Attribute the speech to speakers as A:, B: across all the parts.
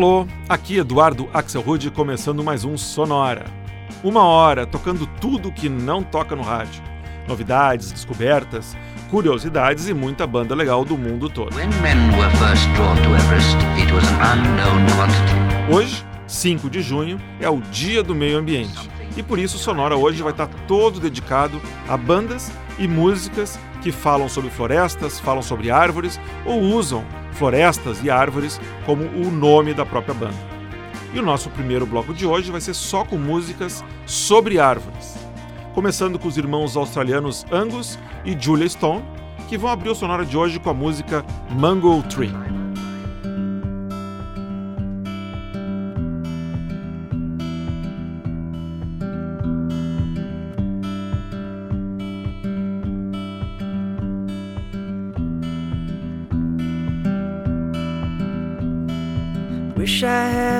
A: Alô, aqui Eduardo Axel Rude começando mais um Sonora. Uma hora tocando tudo que não toca no rádio. Novidades, descobertas, curiosidades e muita banda legal do mundo todo. Hoje, 5 de junho, é o Dia do Meio Ambiente. E por isso o Sonora hoje vai estar todo dedicado a bandas e músicas que falam sobre florestas, falam sobre árvores ou usam florestas e árvores como o nome da própria banda. E o nosso primeiro bloco de hoje vai ser só com músicas sobre árvores. Começando com os irmãos australianos Angus e Julia Stone, que vão abrir o sonora de hoje com a música Mango Tree.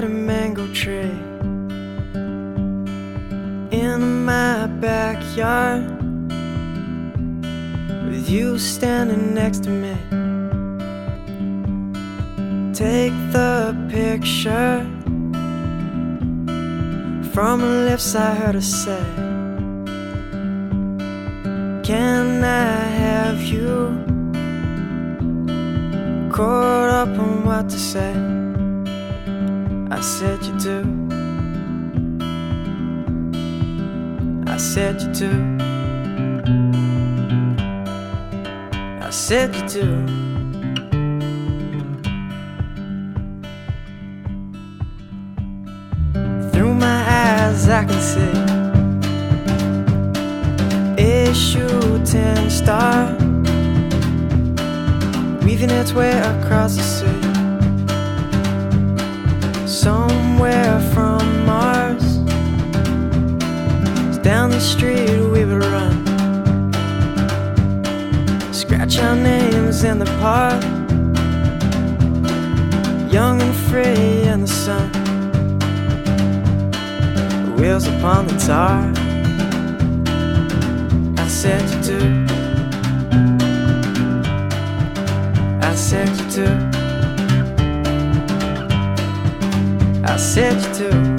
B: Had a mango tree in my backyard with you standing next to me. Take the picture from the lips I heard her say. Can I have you caught up on what to say? I said you do. I said you do. I said you do. Through my eyes, I can see a shooting star weaving its way across the sea somewhere from Mars. It's Down the street we would run, scratch our names in the park, young and free in the sun. Wheels upon the tar. I said you do. Said you do.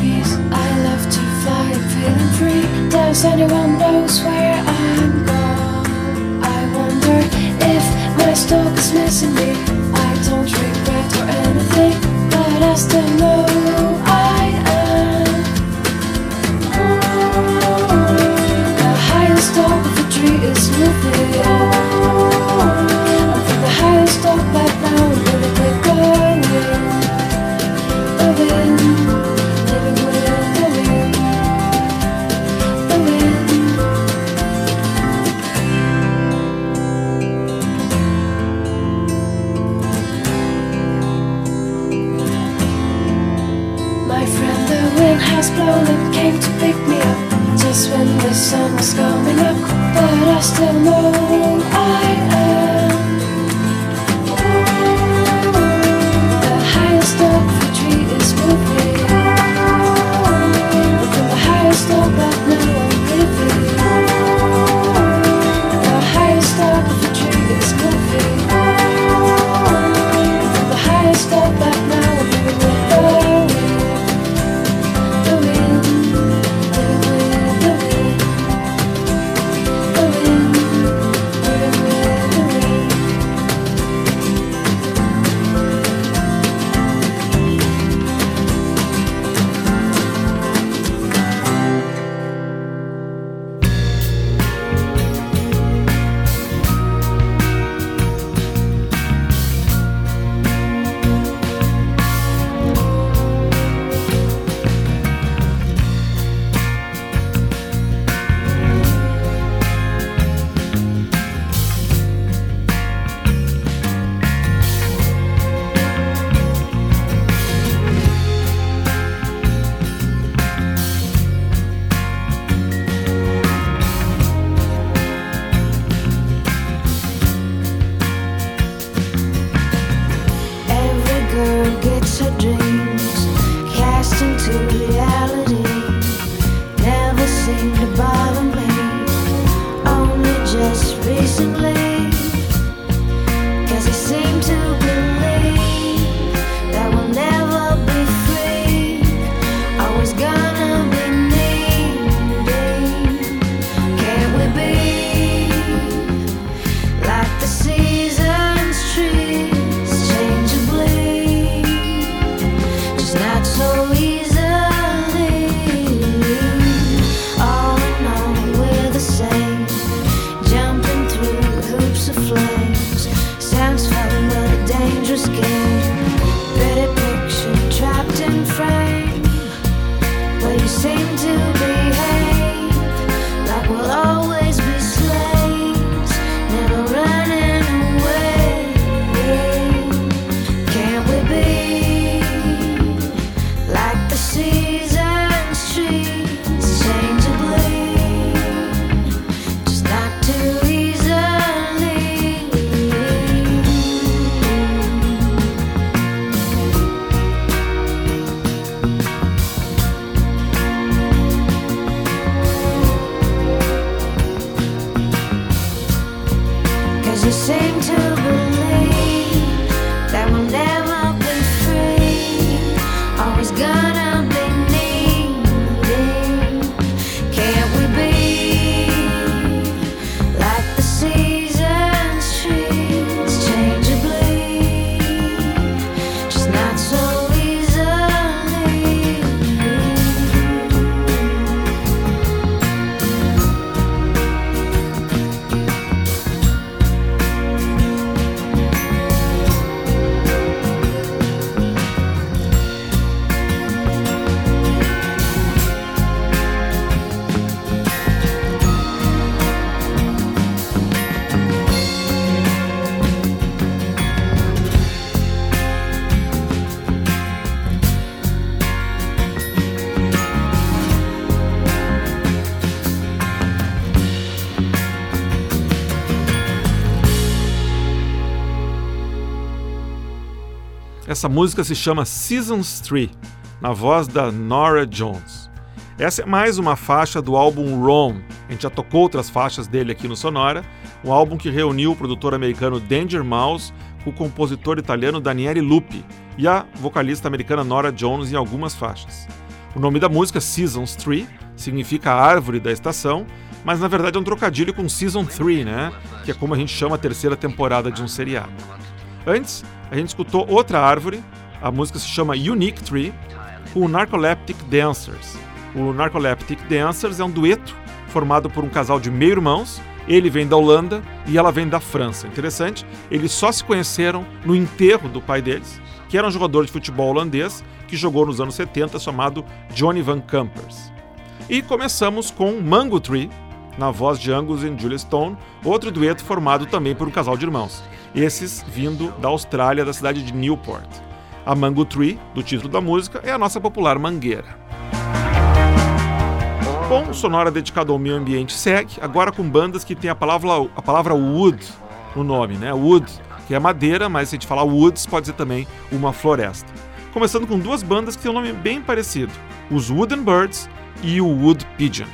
C: Peace. I love to fly, feeling free. Does anyone knows where I'm gone? I wonder if my stalk is missing me. I don't regret or anything, but I still know sun was coming up. But I still know I
A: Essa música se chama Seasons 3, na voz da Nora Jones. Essa é mais uma faixa do álbum Rom. A gente já tocou outras faixas dele aqui no Sonora, um álbum que reuniu o produtor americano Danger Mouse com o compositor italiano Daniele Lupi e a vocalista americana Nora Jones em algumas faixas.
D: O nome da música, Seasons 3, significa árvore da estação, mas na verdade é um trocadilho com Season 3, né? Que é como a gente chama a terceira temporada de um seriado. Antes, a gente escutou outra árvore, a música se chama Unique Tree, com o Narcoleptic Dancers. O Narcoleptic Dancers é um dueto formado por um casal de meio-irmãos. Ele vem da Holanda e ela vem da França. Interessante, eles só se conheceram no enterro do pai deles, que era um jogador de futebol holandês que jogou nos anos 70 chamado Johnny Van Campers. E começamos com Mango Tree, na voz de Angus e Julia Stone, outro dueto formado também por um casal de irmãos, esses vindo da Austrália, da cidade de Newport. A Mango Tree, do título da música, é a nossa popular mangueira. Bom, Sonora dedicado ao meio ambiente segue, agora com bandas que têm a palavra, a palavra wood no nome, né? Wood, que é madeira, mas se a gente falar woods, pode ser também uma floresta. Começando com duas bandas que têm um nome bem parecido, os Wooden Birds e o Wood Pigeon.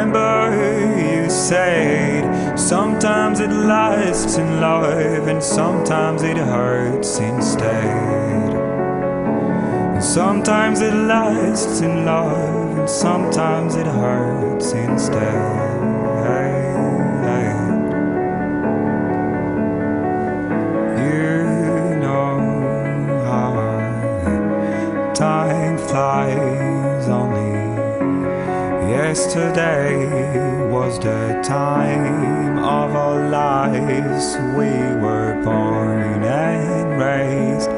E: Remember you said sometimes it lasts in love and sometimes it hurts instead. And sometimes it lasts in love and sometimes it hurts instead. The time of our lives. We were born and raised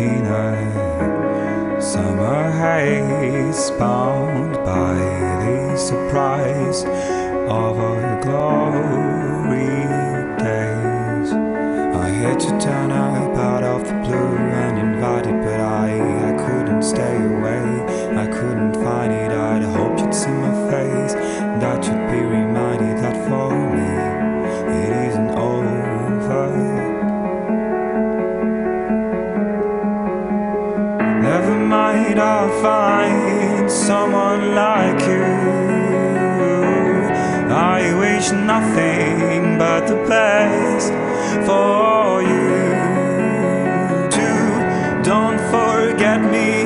E: in a summer haze, bound by the surprise of our glory days. I had to turn up out of the blue and invited, but I, I couldn't stay away. I couldn't find it. I'd hoped you'd see my face, wish nothing but the best for you. Too, don't forget me,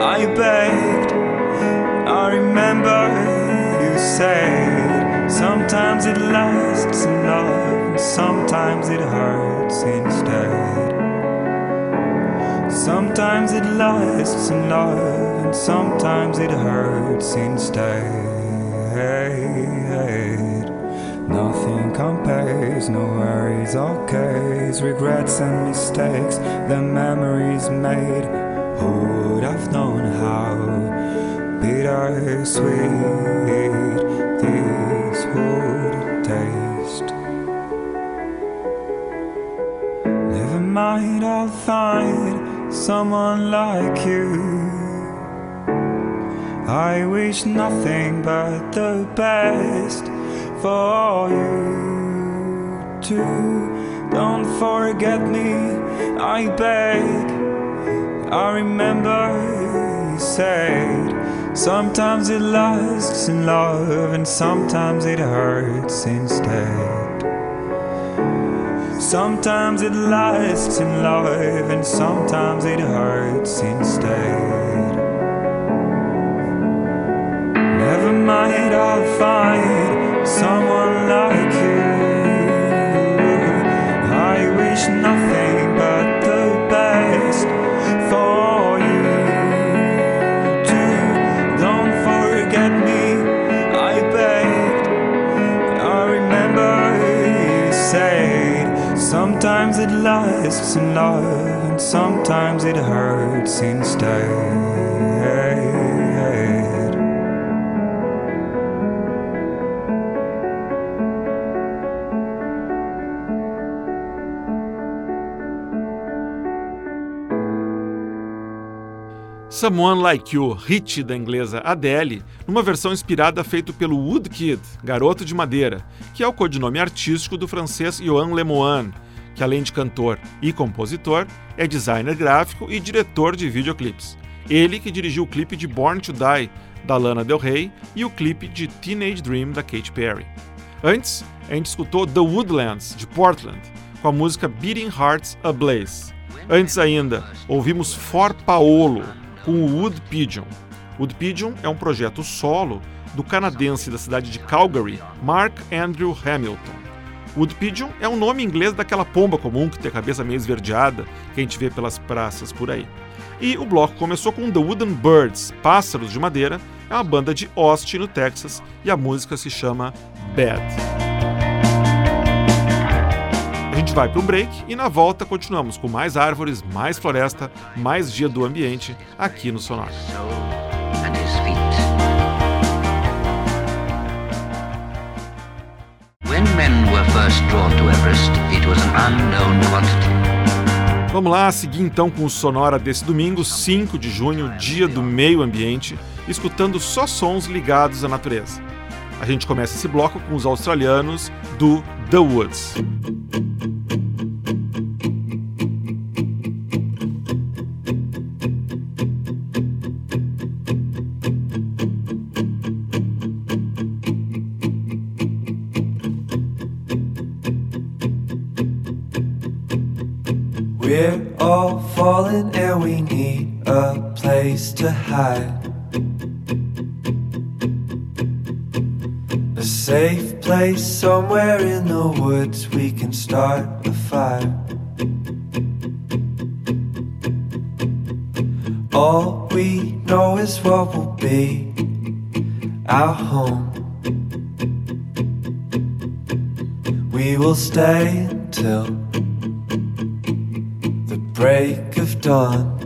E: I begged. I remember you said sometimes it lasts in love, sometimes it hurts instead. Sometimes it lasts in love, and sometimes it hurts instead. Nothing compares, no worries or cares, regrets and mistakes, the memories made. Who would have known how bittersweet this would taste? Never mind, I'll find someone like you. I wish nothing but the best for you too. Don't forget me, I beg. I remember you said sometimes it lasts in love and sometimes it hurts instead. Sometimes it lasts in love and sometimes it hurts instead. Never mind, I'll find someone like you. I wish nothing but the best for you. Too. Don't forget me, I begged. I remember you said sometimes it lasts in love and sometimes it hurts instead.
A: Someone Like You, hit da inglesa Adele, numa versão inspirada feito pelo Woodkid, Garoto de Madeira, que é o codinome artístico do francês Yoann Lemoine, que além de cantor e compositor, é designer gráfico e diretor de videoclipes. Ele que dirigiu o clipe de Born to Die, da Lana Del Rey, e o clipe de Teenage Dream, da Katy Perry. Antes, a gente escutou The Woodlands, de Portland, com a música Beating Hearts Ablaze. Antes ainda, ouvimos For Paolo, com o Wood Pigeon. Wood Pigeon é um projeto solo do canadense da cidade de Calgary, Mark Andrew Hamilton. Wood Pigeon é um nome inglês daquela pomba comum que tem a cabeça meio esverdeada que a gente vê pelas praças por aí. E o bloco começou com The Wooden Birds, Pássaros de Madeira, é uma banda de Austin, no Texas, e a música se chama Bad gente vai para um break e na volta continuamos com mais árvores, mais floresta, mais dia do ambiente aqui no Sonar. Vamos lá, seguir então com o Sonora desse domingo, 5 de junho, dia do meio ambiente, escutando só sons ligados à natureza. A gente começa esse bloco com os australianos do The Woods.
F: We're all falling and we need a place to hide. A safe place somewhere in the woods we can start a fire. All we know is what will be our home. We will stay until break of dawn.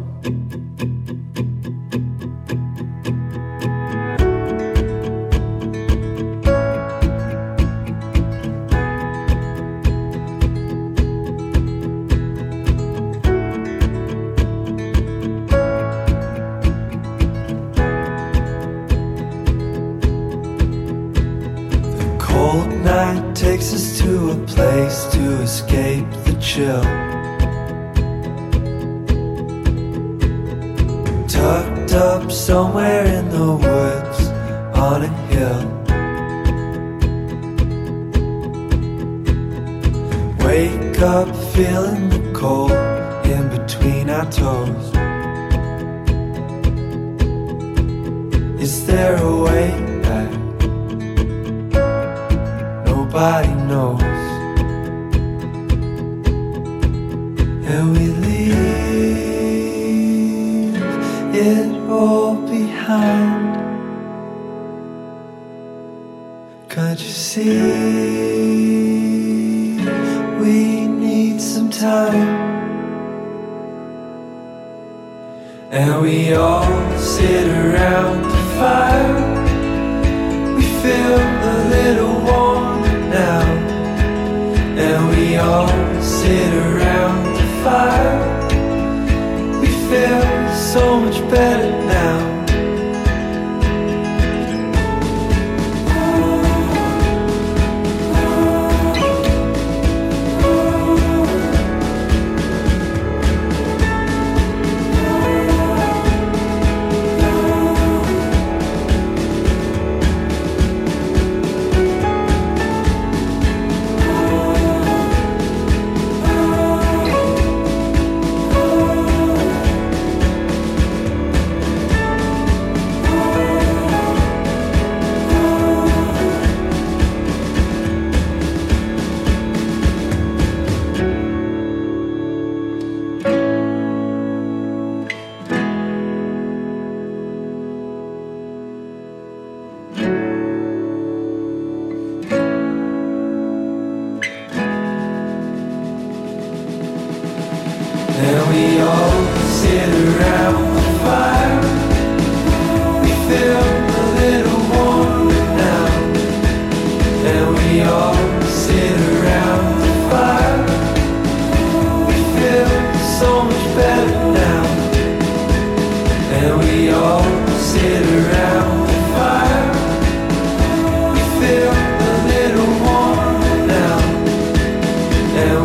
F: And we all sit around the fire. We feel a little warmer now. And we all sit around the fire. We feel so much better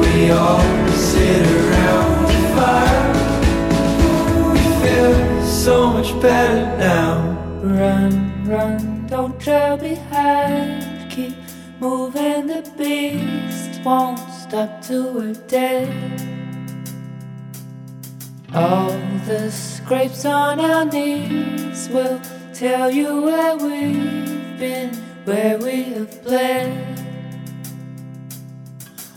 F: we all sit around the fire. We feel so much better now.
B: Run, run, don't trail behind. Keep moving, the beast won't stop till we're dead. All the scrapes on our knees will tell you where we've been, where we have bled.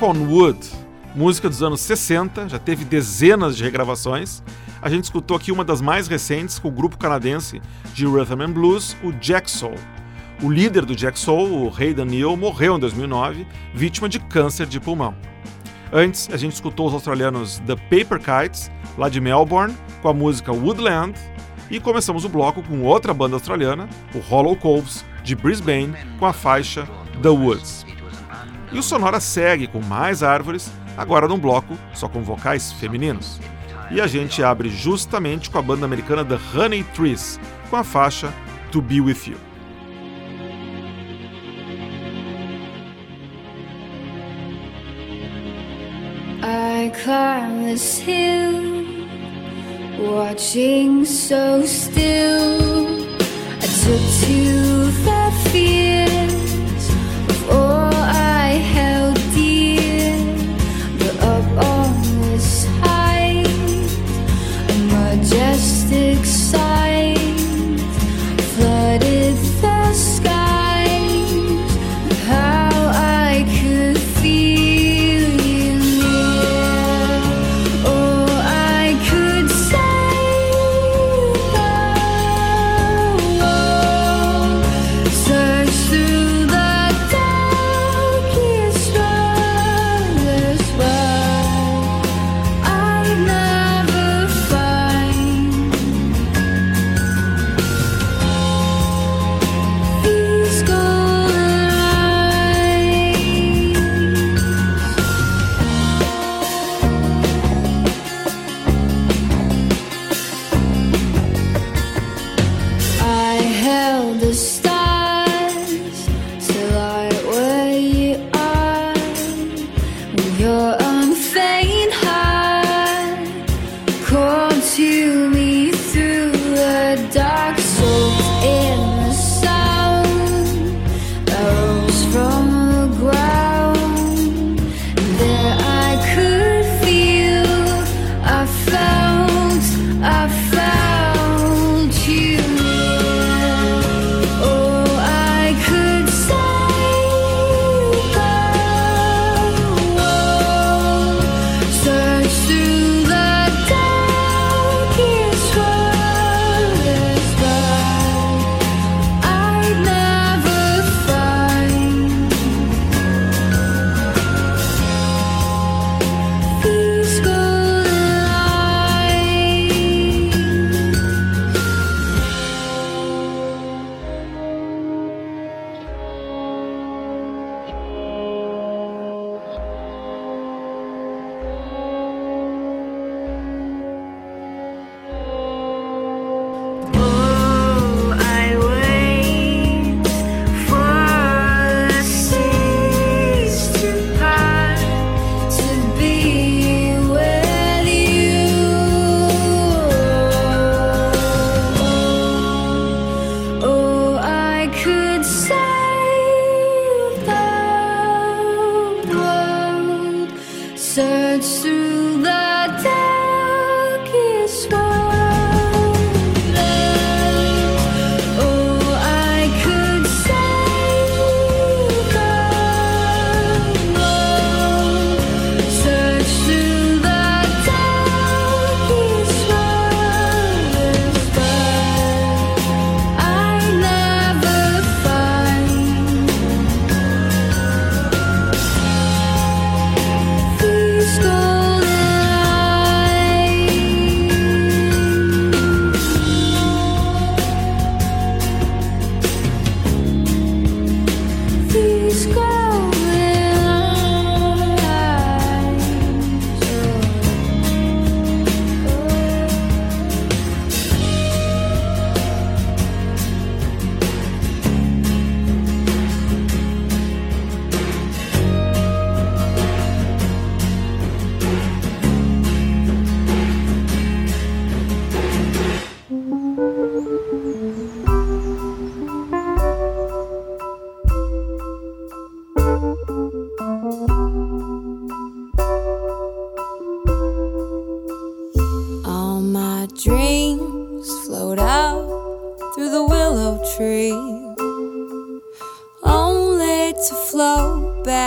A: Knock on Wood, música dos anos 60, já teve dezenas de regravações. A gente escutou aqui uma das mais recentes com o grupo canadense de rhythm and blues, o Jack Soul. O líder do Jack Soul, o Ray Daniel, morreu em 2009, vítima de câncer de pulmão. Antes, a gente escutou os australianos The Paper Kites, lá de Melbourne, com a música Woodland, e começamos o bloco com outra banda australiana, o Hollow Coves, de Brisbane, com a faixa The Woods. E o Sonora segue com mais árvores, agora num bloco só com vocais femininos. E a gente abre justamente com a banda americana The Honey Trees, com a faixa To Be With You.
G: I climb this hill, watching so still. I took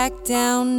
G: back down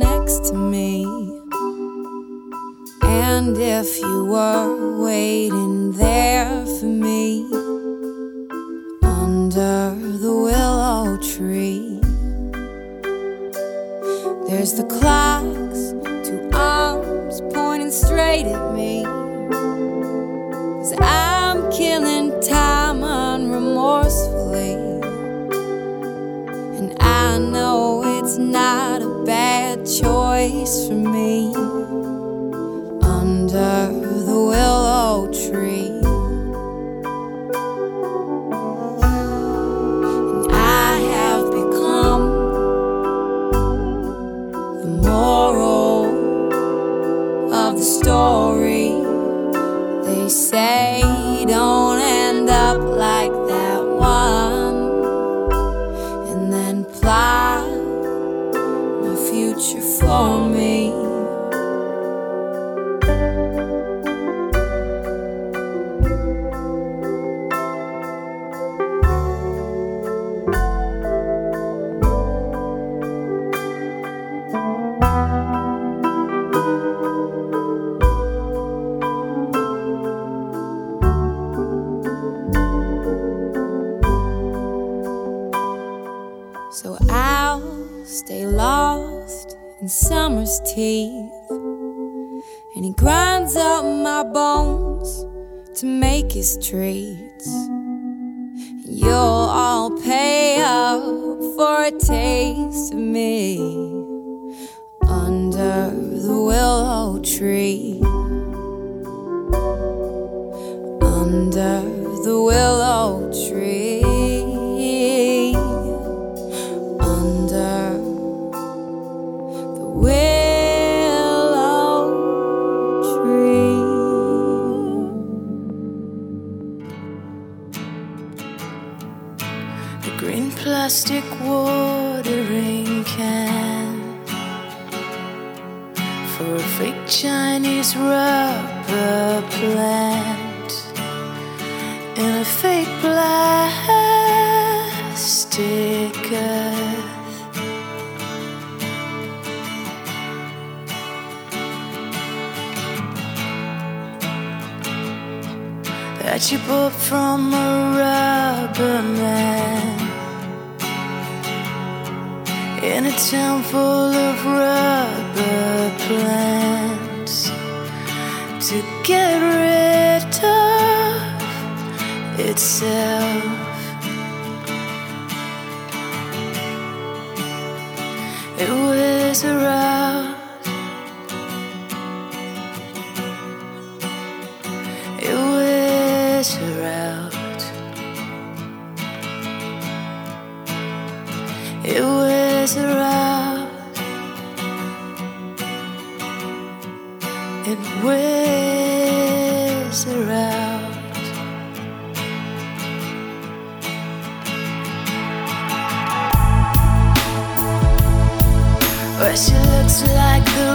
G: stay lost in summer's teeth. And he grinds up my bones to make his treats. You'll all pay up for a taste of me under the willow tree. Under the willow tree.
B: Plastic watering can for a fake Chinese rubber plant in a fake plastic earth. That you bought from a rubber man in a town full of rubber plants to get rid of itself. It was a It was around. It was around. Where she looks like the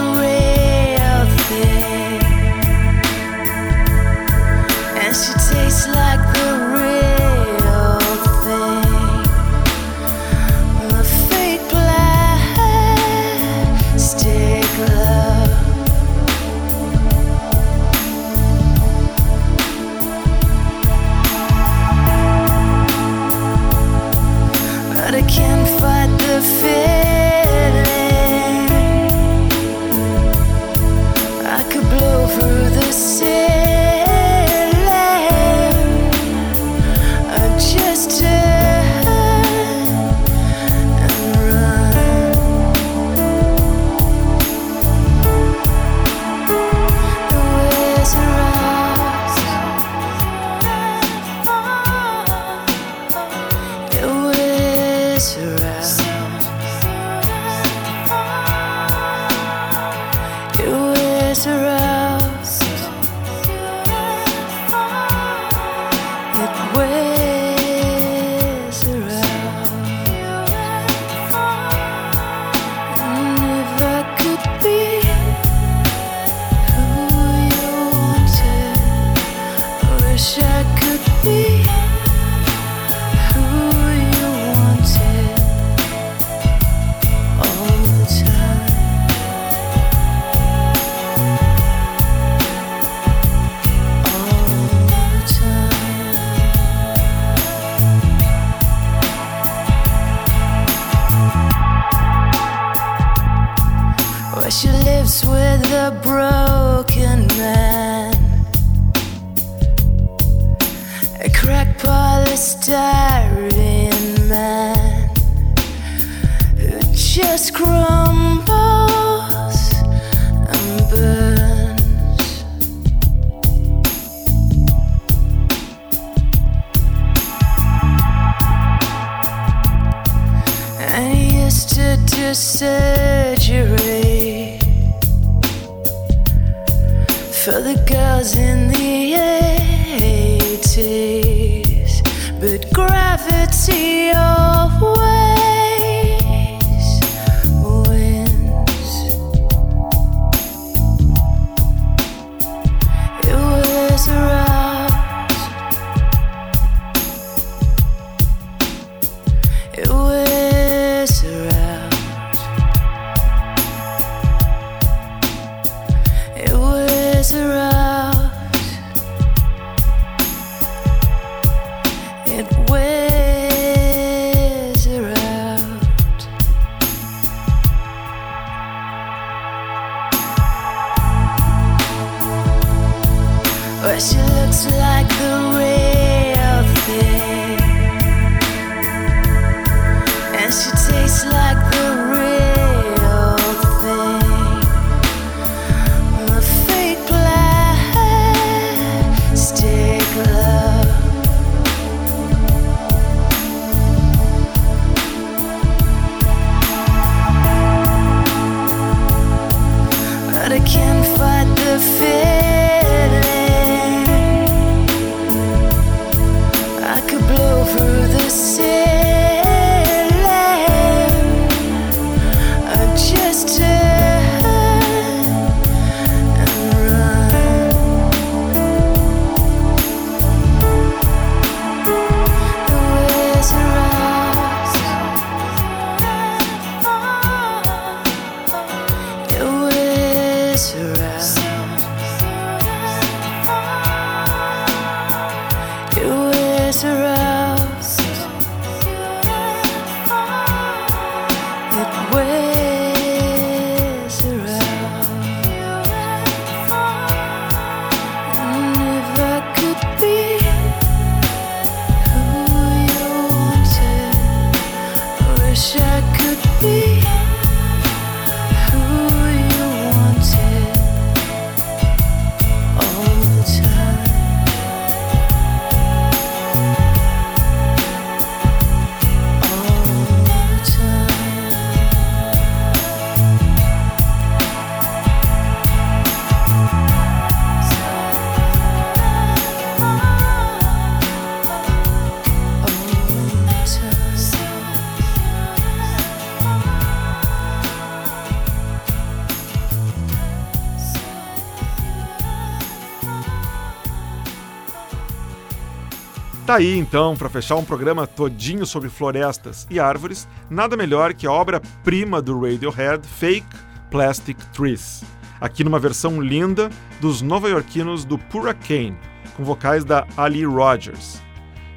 A: Tá aí então, para fechar um programa todinho sobre florestas e árvores, nada melhor que a obra-prima do Radiohead, Fake Plastic Trees. Aqui numa versão linda dos nova-iorquinos do Hurricane, com vocais da Ali Rogers.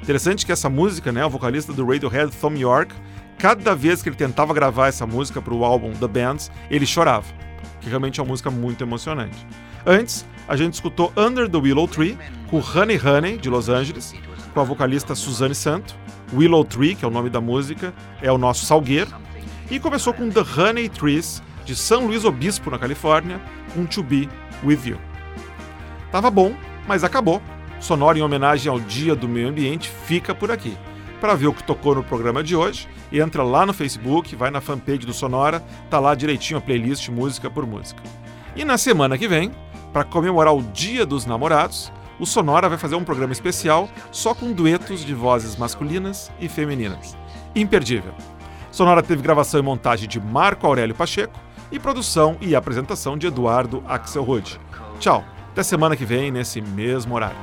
A: Interessante que essa música, né, o vocalista do Radiohead, Thom Yorke, cada vez que ele tentava gravar essa música para o álbum The Bands, ele chorava, que realmente é uma música muito emocionante. Antes, a gente escutou Under the Willow Tree, com Honey Honey, de Los Angeles, com a vocalista Suzanne Santo. Willow Tree, que é o nome da música, é o nosso salgueiro. E começou com The Honey Trees, de São Luís Obispo, na Califórnia, com To Be With You. Tava bom, mas acabou. Sonora em homenagem ao Dia do Meio Ambiente fica por aqui. Para ver o que tocou no programa de hoje, entra lá no Facebook, vai na fanpage do Sonora, tá lá direitinho a playlist música por música. E na semana que vem, para comemorar o Dia dos Namorados, o Sonora vai fazer um programa especial só com duetos de vozes masculinas e femininas. Imperdível. Sonora teve gravação e montagem de Marco Aurélio Pacheco e produção e apresentação de Eduardo Axelrod. Tchau, até semana que vem nesse mesmo horário.